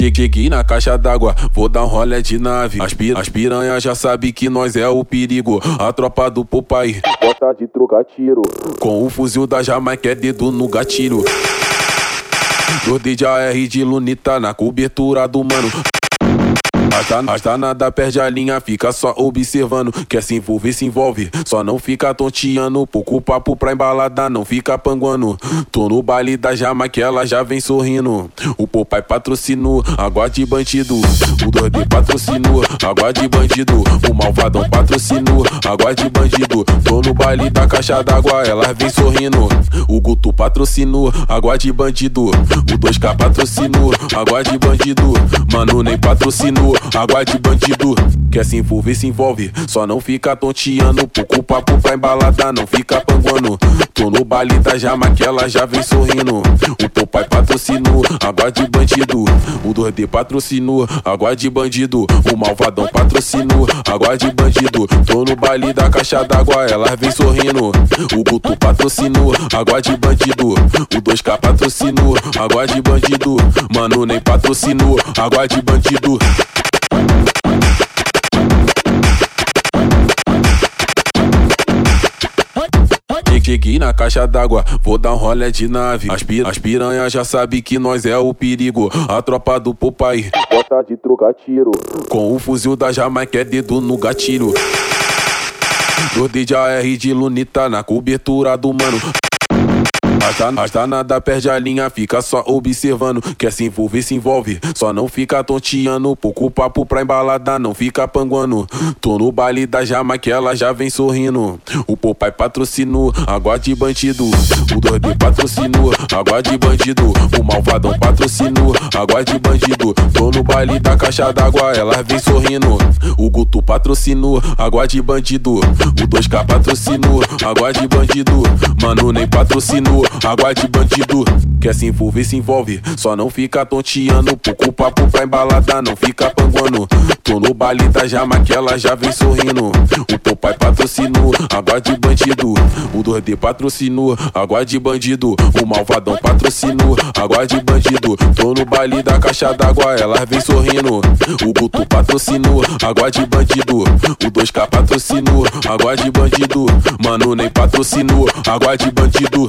Cheguei na caixa d'água, vou dar um rolé de nave. As, pir as já sabe que nós é o perigo. A tropa do Popeye bota de trocar tiro. Com o fuzil da Jamaica é dedo no gatilho. Dois de AR de lunita na cobertura do mano. As danada perde a linha, fica só observando. Quer se envolver, se envolve. Só não fica tonteando. Pouco papo pra embalada, não fica panguando. Tô no baile da Jamaica, ela já vem sorrindo. O Popai patrocinou, água de bandido. O 2D patrocinou, água de bandido. O Malvadão patrocinou, água de bandido. Tô no baile da caixa d'água, ela vem sorrindo. O Guto patrocinou, água de bandido. O 2K patrocinou, água de bandido. Mano, nem patrocinou água de bandido. Quer se envolver, se envolve. Só não fica tonteando. Pouco papo pra embalada, não fica panguando. Tô no baile da Jamaica, ela já vem sorrindo. O teu pai patrocinou, água de bandido. O 2D patrocinou, água de bandido. O malvadão patrocinou, água de bandido. Tô no baile da caixa d'água, ela vem sorrindo. O Guto patrocinou, água de bandido. O 2K patrocinou, água de bandido. Mano, nem patrocinou, água de bandido. Cheguei na caixa d'água, vou dar um rolé de nave. As, pir as já sabe que nós é o perigo. A tropa do Popeye bota de trocar tiro. Com o fuzil da Jamaica é dedo no gatilho. Dois de AR de lunita na cobertura do mano. As danada perde a linha, fica só observando. Quer se envolver, se envolve. Só não fica tonteando. Pouco papo pra embalada, não fica panguando. Tô no baile da Jamaica, ela já vem sorrindo. O Popai patrocinou, água de bandido. O 2D patrocinou, água de bandido. O Malvadão patrocinou, água de bandido. Tô no baile da caixa d'água, ela vem sorrindo. O Guto patrocinou, água de bandido. O 2K patrocinou, água de bandido. Mano, nem patrocinou água de bandido. Quer se envolver, se envolve. Só não fica tonteando. Pouco papo pra embalada, não fica panguando. Tô no baile da Jamaica, ela já vem sorrindo. O teu pai patrocinou, água de bandido. O 2D patrocinou, água de bandido. O malvadão patrocinou, água de bandido. Tô no baile da caixa d'água, ela vem sorrindo. O Guto patrocinou, água de bandido. O 2K patrocinou, água de bandido. Mano, nem patrocinou, água de bandido.